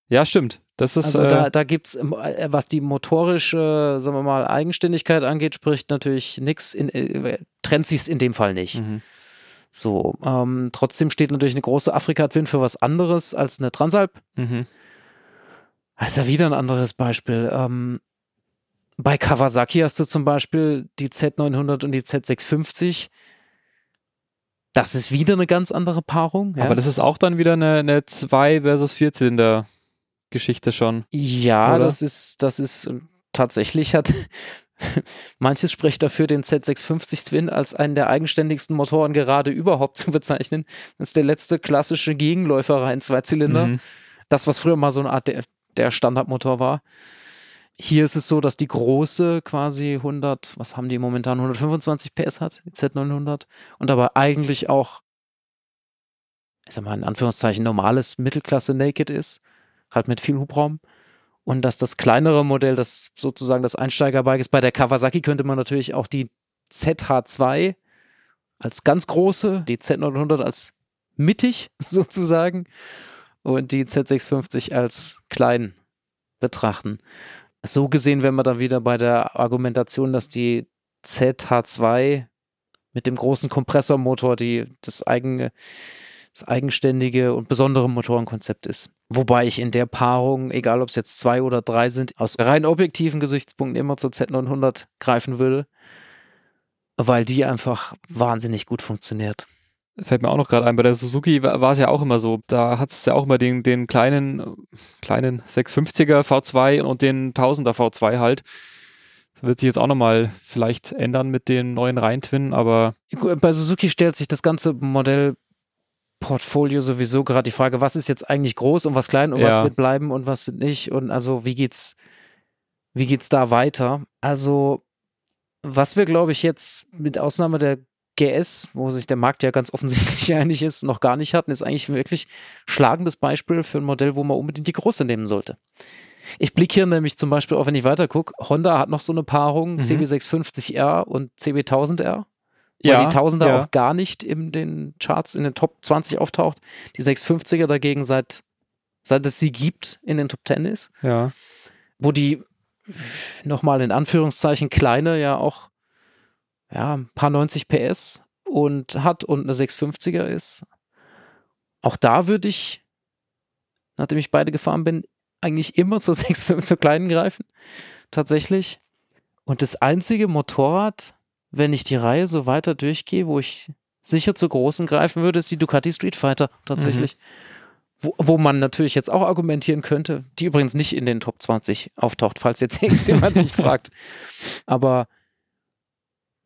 Ja, stimmt. Das ist Also äh, da, da gibt es, was die motorische, sagen wir mal, Eigenständigkeit angeht, spricht natürlich nichts, äh, trennt sich in dem Fall nicht. mhm. So, ähm, trotzdem steht natürlich eine große Afrika-Twin für was anderes als eine Transalp. Mhm. Das ist ja wieder ein anderes Beispiel. Ähm, bei Kawasaki hast du zum Beispiel die Z900 und die Z650. Das ist wieder eine ganz andere Paarung. Ja, Aber das ist auch dann wieder eine, eine 2 versus 4 Zylinder Geschichte schon. ja oder? das ist, das ist äh, tatsächlich hat manches spricht dafür, den Z650 Twin als einen der eigenständigsten Motoren gerade überhaupt zu bezeichnen. Das ist der letzte klassische Gegenläufer rein Zweizylinder. Mhm. Das, was früher mal so eine Art der, der Standardmotor war. Hier ist es so, dass die große quasi 100, was haben die momentan, 125 PS hat, die Z900. Und aber eigentlich auch, ich sag mal in Anführungszeichen, normales Mittelklasse Naked ist. Halt mit viel Hubraum. Und dass das kleinere Modell, das sozusagen das Einsteigerbike ist, bei der Kawasaki könnte man natürlich auch die ZH2 als ganz große, die Z900 als mittig sozusagen und die Z650 als klein betrachten. So gesehen wären wir dann wieder bei der Argumentation, dass die ZH2 mit dem großen Kompressormotor die das eigene das eigenständige und besondere Motorenkonzept ist. Wobei ich in der Paarung, egal ob es jetzt zwei oder drei sind, aus rein objektiven Gesichtspunkten immer zur Z900 greifen würde, weil die einfach wahnsinnig gut funktioniert. Fällt mir auch noch gerade ein, bei der Suzuki war es ja auch immer so. Da hat es ja auch immer den, den kleinen, kleinen 650er V2 und den 1000er V2 halt. Das wird sich jetzt auch nochmal vielleicht ändern mit den neuen Rheintwin, aber Bei Suzuki stellt sich das ganze Modellportfolio sowieso gerade die Frage, was ist jetzt eigentlich groß und was klein und was Ja. wird bleiben und was wird nicht und also wie geht's, wie geht's da weiter? Also was wir glaube ich jetzt mit Ausnahme der GS, wo sich der Markt ja ganz offensichtlich einig ist, noch gar nicht hatten, ist eigentlich wirklich schlagendes Beispiel für ein Modell, wo man unbedingt die große nehmen sollte. Ich blicke hier nämlich zum Beispiel, auch wenn ich weiter gucke, Honda hat noch so eine Paarung, Mhm. CB650R und CB1000R weil ja, die Tausender ja. auch gar nicht in den Charts, in den Top 20 auftaucht. Die 650er dagegen seit, seit es sie gibt, in den Top 10 ist. ja. Wo die nochmal in Anführungszeichen kleine ja auch ja, ein paar 90 PS und hat und eine 650er ist. Auch da würde ich, nachdem ich beide gefahren bin, eigentlich immer zur 650 zur kleinen greifen. Tatsächlich. Und das einzige Motorrad, wenn ich die Reihe so weiter durchgehe, wo ich sicher zur großen greifen würde, ist die Ducati Street Fighter tatsächlich. Wo, wo man natürlich jetzt auch argumentieren könnte, die übrigens nicht in den Top 20 auftaucht, falls jetzt irgendjemand sich fragt. Aber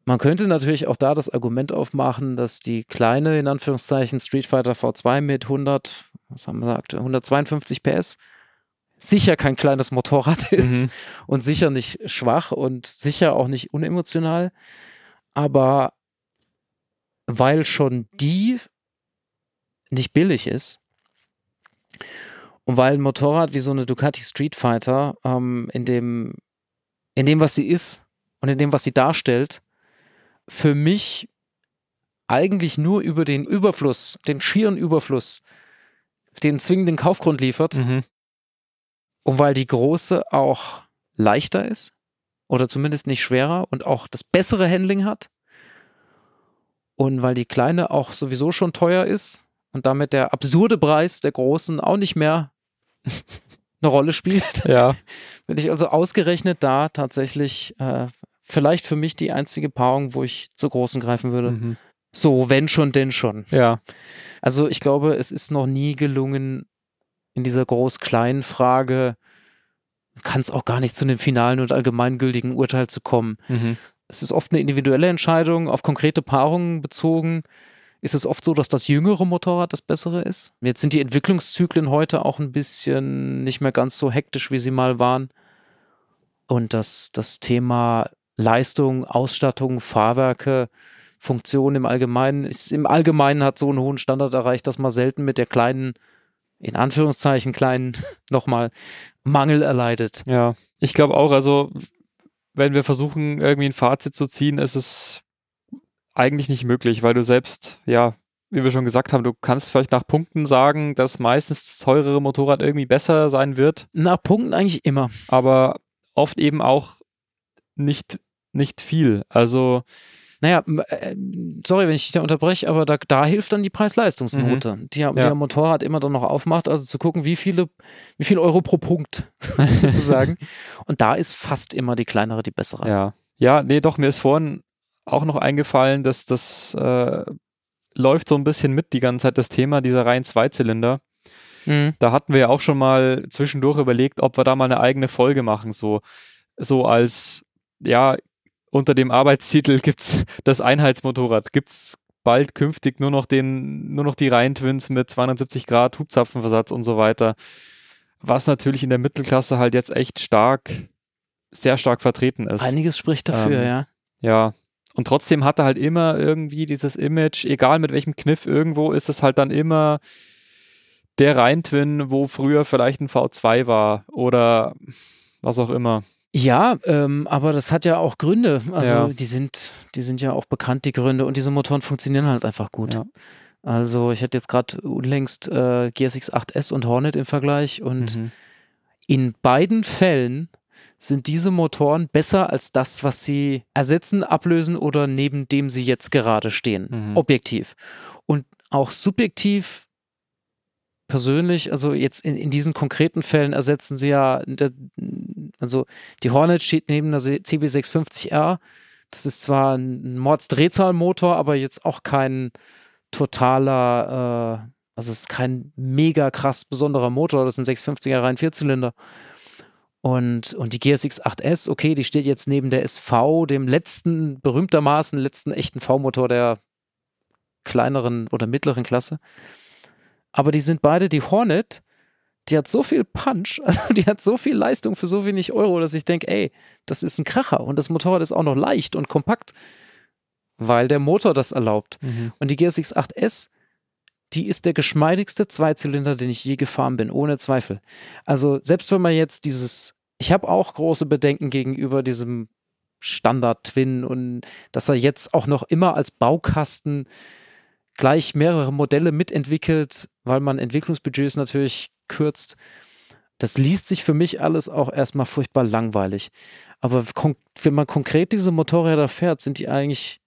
man könnte natürlich auch da das Argument aufmachen, dass die kleine, in Anführungszeichen, Street Fighter V2 mit 100, was haben wir gesagt, 152 PS sicher kein kleines Motorrad ist Mhm. und sicher nicht schwach und sicher auch nicht unemotional. Aber weil schon die nicht billig ist und weil ein Motorrad wie so eine Ducati Street Fighter ähm, in dem, in dem, was sie ist und in dem, was sie darstellt, für mich eigentlich nur über den Überfluss, den schieren Überfluss, den zwingenden Kaufgrund liefert, Mhm. und weil die große auch leichter ist oder zumindest nicht schwerer und auch das bessere Handling hat. Und weil die kleine auch sowieso schon teuer ist und damit der absurde Preis der großen auch nicht mehr eine Rolle spielt. Ja. Wenn ich also ausgerechnet da tatsächlich äh, vielleicht für mich die einzige Paarung, wo ich zur großen greifen würde. Mhm. So, wenn schon, denn schon. Ja. Also ich glaube, es ist noch nie gelungen, in dieser groß-kleinen Frage, kann es auch gar nicht zu einem finalen und allgemeingültigen Urteil zu kommen. Mhm. Es ist oft eine individuelle Entscheidung, auf konkrete Paarungen bezogen. Ist es oft so, dass das jüngere Motorrad das bessere ist? Jetzt sind die Entwicklungszyklen heute auch ein bisschen nicht mehr ganz so hektisch, wie sie mal waren. Und das, das Thema Leistung, Ausstattung, Fahrwerke, Funktion im Allgemeinen ist im Allgemeinen hat so einen hohen Standard erreicht, dass man selten mit der kleinen, in Anführungszeichen kleinen, nochmal Mangel erleidet. Ja. Ich glaube auch, also wenn wir versuchen, irgendwie ein Fazit zu ziehen, ist es eigentlich nicht möglich, weil du selbst, ja, wie wir schon gesagt haben, du kannst vielleicht nach Punkten sagen, dass meistens das teurere Motorrad irgendwie besser sein wird, Nach Punkten eigentlich immer. aber oft eben auch nicht, nicht viel. Also, Naja, äh, sorry, wenn ich dich da unterbreche, aber da, da hilft dann die Preis-Leistungsnote, die, ja. die Ja. ja Motorrad immer dann noch aufmacht, also zu gucken, wie viele, wie viel Euro pro Punkt sozusagen. Und da ist fast immer die kleinere die bessere. ja. Ja, nee, doch, mir ist vorhin auch noch eingefallen, dass das äh, läuft so ein bisschen mit die ganze Zeit das Thema dieser reinen Zweizylinder. Mhm. Da hatten wir ja auch schon mal zwischendurch überlegt, ob wir da mal eine eigene Folge machen, so, so als, ja, unter dem Arbeitstitel gibt's das Einheitsmotorrad, gibt's bald künftig nur noch den, nur noch die Reihen-Twins mit 270 Grad Hubzapfenversatz und so weiter. Was natürlich in der Mittelklasse halt jetzt echt stark, sehr stark vertreten ist. Einiges spricht dafür, Ähm, ja. Ja. Und trotzdem hat er halt immer irgendwie dieses Image, egal mit welchem Kniff irgendwo, ist es halt dann immer der Rhein-Twin, wo früher vielleicht ein V2 war oder was auch immer. Ja, ähm, aber das hat ja auch Gründe. Also Ja. die sind, die sind ja auch bekannt, die Gründe. Und diese Motoren funktionieren halt einfach gut. Ja. Also ich hatte jetzt gerade unlängst äh, GSX 8S und Hornet im Vergleich und Mhm. in beiden Fällen sind diese Motoren besser als das, was sie ersetzen, ablösen oder neben dem sie jetzt gerade stehen. Mhm. Objektiv. Und auch subjektiv persönlich, also jetzt in, in diesen konkreten Fällen ersetzen sie ja, also die Hornet steht neben der CB650R. Das ist zwar ein Mordsdrehzahlmotor, aber jetzt auch kein totaler, äh, also es ist kein mega krass besonderer Motor. Das ein 650er rein Vierzylinder. Und, und die GSX 8S, okay, die steht jetzt neben der SV, dem letzten, berühmtermaßen letzten echten V-Motor der kleineren oder mittleren Klasse. Aber die sind beide, die Hornet, die hat so viel Punch, also die hat so viel Leistung für so wenig Euro, dass ich denke, ey, das ist ein Kracher. Und das Motorrad ist auch noch leicht und kompakt, weil der Motor das erlaubt. Mhm. Und die GSX 8S, die ist der geschmeidigste Zweizylinder, den ich je gefahren bin, ohne Zweifel. Also selbst wenn man jetzt dieses, ich habe auch große Bedenken gegenüber diesem Standard-Twin und dass er jetzt auch noch immer als Baukasten gleich mehrere Modelle mitentwickelt, weil man Entwicklungsbudgets natürlich kürzt. Das liest sich für mich alles auch erstmal furchtbar langweilig. Aber wenn man konkret diese Motorräder fährt, sind die eigentlich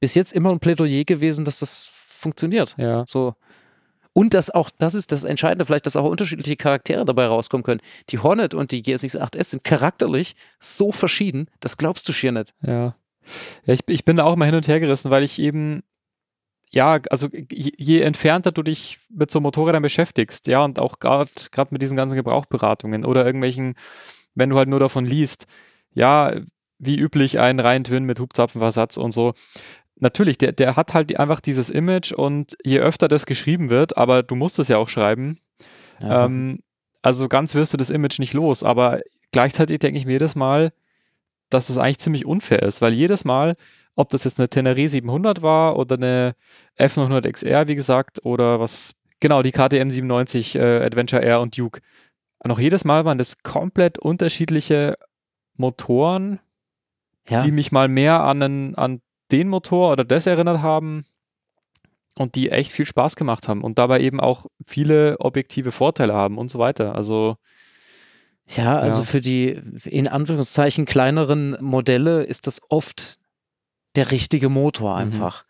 bis jetzt immer ein Plädoyer gewesen, dass das funktioniert. Ja. So. Und dass auch, das ist das Entscheidende, vielleicht, dass auch unterschiedliche Charaktere dabei rauskommen können. Die Hornet und die GSX 8S sind charakterlich so verschieden, das glaubst du schier nicht. Ja. ja ich, ich bin da auch mal hin und her gerissen, weil ich eben, ja, also je, je entfernter du dich mit so Motorrädern beschäftigst, ja, und auch gerade mit diesen ganzen Gebrauchberatungen oder irgendwelchen, wenn du halt nur davon liest, ja, wie üblich ein Reihen-Twin mit Hubzapfenversatz und so. Natürlich, der, der hat halt einfach dieses Image und je öfter das geschrieben wird, aber du musst es ja auch schreiben, ähm, also ganz wirst du das Image nicht los, aber gleichzeitig denke ich mir jedes Mal, dass es eigentlich ziemlich unfair ist, weil jedes Mal, ob das jetzt eine Tenere 700 war oder eine F900 XR, wie gesagt, oder was, genau, die KTM 97 äh, Adventure R und Duke, noch jedes Mal waren das komplett unterschiedliche Motoren, ja. die mich mal mehr an, einen, an den Motor oder das erinnert haben und die echt viel Spaß gemacht haben und dabei eben auch viele objektive Vorteile haben und so weiter. Also Ja, also Ja. für die in Anführungszeichen kleineren Modelle ist das oft der richtige Motor Mhm. einfach.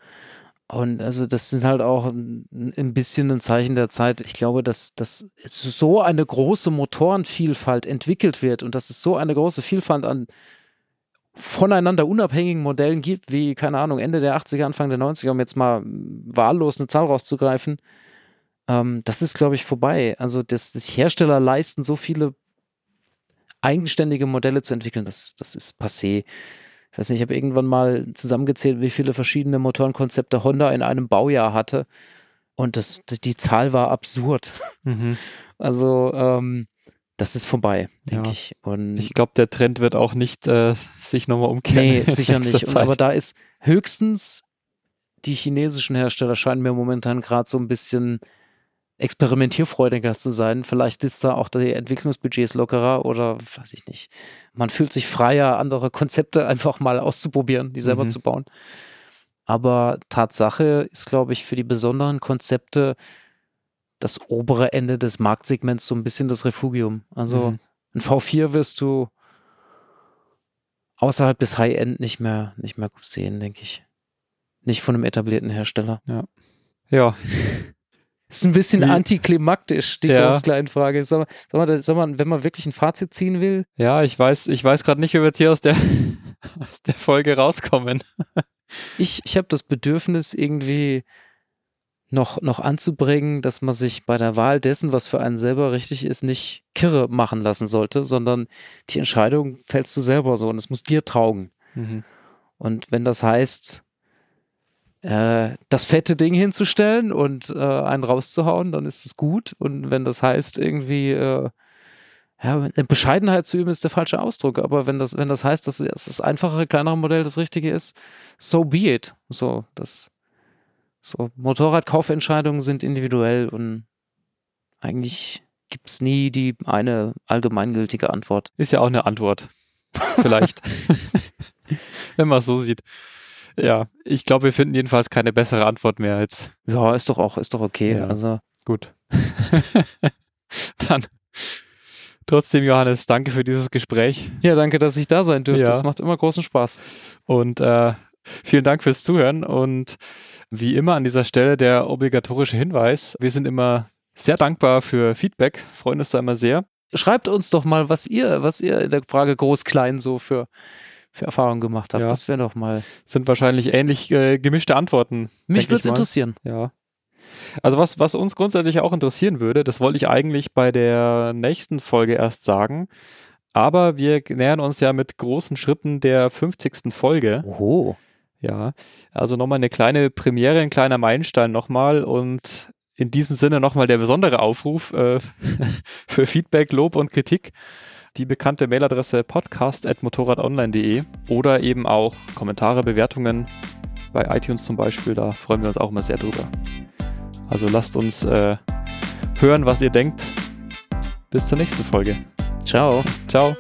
Und also das ist halt auch ein, bisschen ein Zeichen der Zeit. Ich glaube, dass, dass so eine große Motorenvielfalt entwickelt wird und dass es so eine große Vielfalt an voneinander unabhängigen Modellen gibt, wie, keine Ahnung, Ende der 80er, Anfang der 90er, um jetzt mal wahllos eine Zahl rauszugreifen, ähm, das ist, glaube ich, vorbei. Also das, das Hersteller leisten so viele eigenständige Modelle zu entwickeln, das, das ist passé. Ich weiß nicht, ich habe irgendwann mal zusammengezählt, wie viele verschiedene Motorenkonzepte Honda in einem Baujahr hatte. Und das, die Zahl war absurd. Mhm. Also, ähm, das ist vorbei, denke ja. ich. Und ich glaube, der Trend wird auch nicht äh, sich nochmal umkehren. Nee, sicher nicht. Und, aber da ist höchstens die chinesischen Hersteller scheinen mir momentan gerade so ein bisschen experimentierfreudiger zu sein. Vielleicht sitzt da auch die Entwicklungsbudgets lockerer oder weiß ich nicht. Man fühlt sich freier, andere Konzepte einfach mal auszuprobieren, die selber mhm. zu bauen. Aber Tatsache ist, glaube ich, für die besonderen Konzepte das obere Ende des Marktsegments so ein bisschen das Refugium. Also mhm. ein V4 wirst du außerhalb des High-End nicht mehr, nicht mehr sehen, denke ich. Nicht von einem etablierten Hersteller. Ja. Ja. Ist ein bisschen Wie? antiklimaktisch, die ja. Frage. Sag mal, sag, mal, sag mal, wenn man wirklich ein Fazit ziehen will. Ja, ich weiß, ich weiß gerade nicht, wie wir jetzt hier aus der, aus der Folge rauskommen. ich ich habe das Bedürfnis, irgendwie noch, noch anzubringen, dass man sich bei der Wahl dessen, was für einen selber richtig ist, nicht kirre machen lassen sollte, sondern die Entscheidung fällst du selber so und es muss dir taugen. Mhm. Und wenn das heißt, äh, das fette Ding hinzustellen und äh, einen rauszuhauen, dann ist es gut. Und wenn das heißt, irgendwie, äh, ja, eine Bescheidenheit zu üben, ist der falsche Ausdruck. Aber wenn das, wenn das heißt, dass das einfachere, kleinere Modell das Richtige ist, so be it. So, das, so, Motorradkaufentscheidungen sind individuell und eigentlich gibt es nie die eine allgemeingültige Antwort. Ist ja auch eine Antwort. Vielleicht. wenn man es so sieht. Ja, ich glaube, wir finden jedenfalls keine bessere Antwort mehr als. Ja, ist doch auch, ist doch okay. Ja, also. Gut. Dann trotzdem, Johannes, danke für dieses Gespräch. Ja, danke, dass ich da sein durfte. Ja. Das macht immer großen Spaß. Und äh, vielen Dank fürs Zuhören. Und wie immer an dieser Stelle der obligatorische Hinweis. Wir sind immer sehr dankbar für Feedback, freuen uns da immer sehr. Schreibt uns doch mal, was ihr, was ihr in der Frage groß-klein so für für Erfahrungen gemacht habt. Ja. Das wäre doch mal. Sind wahrscheinlich ähnlich äh, gemischte Antworten. Mich würde es interessieren. Ja. Also was, was uns grundsätzlich auch interessieren würde, das wollte ich eigentlich bei der nächsten Folge erst sagen. Aber wir nähern uns ja mit großen Schritten der 50. Folge. Oh. Ja, also nochmal eine kleine Premiere, ein kleiner Meilenstein nochmal und in diesem Sinne nochmal der besondere Aufruf äh, für Feedback, Lob und Kritik die bekannte Mailadresse podcast.motorradonline.de oder eben auch Kommentare, Bewertungen bei iTunes zum Beispiel. Da freuen wir uns auch immer sehr drüber. Also lasst uns äh, hören, was ihr denkt. Bis zur nächsten Folge. Ciao. Ciao.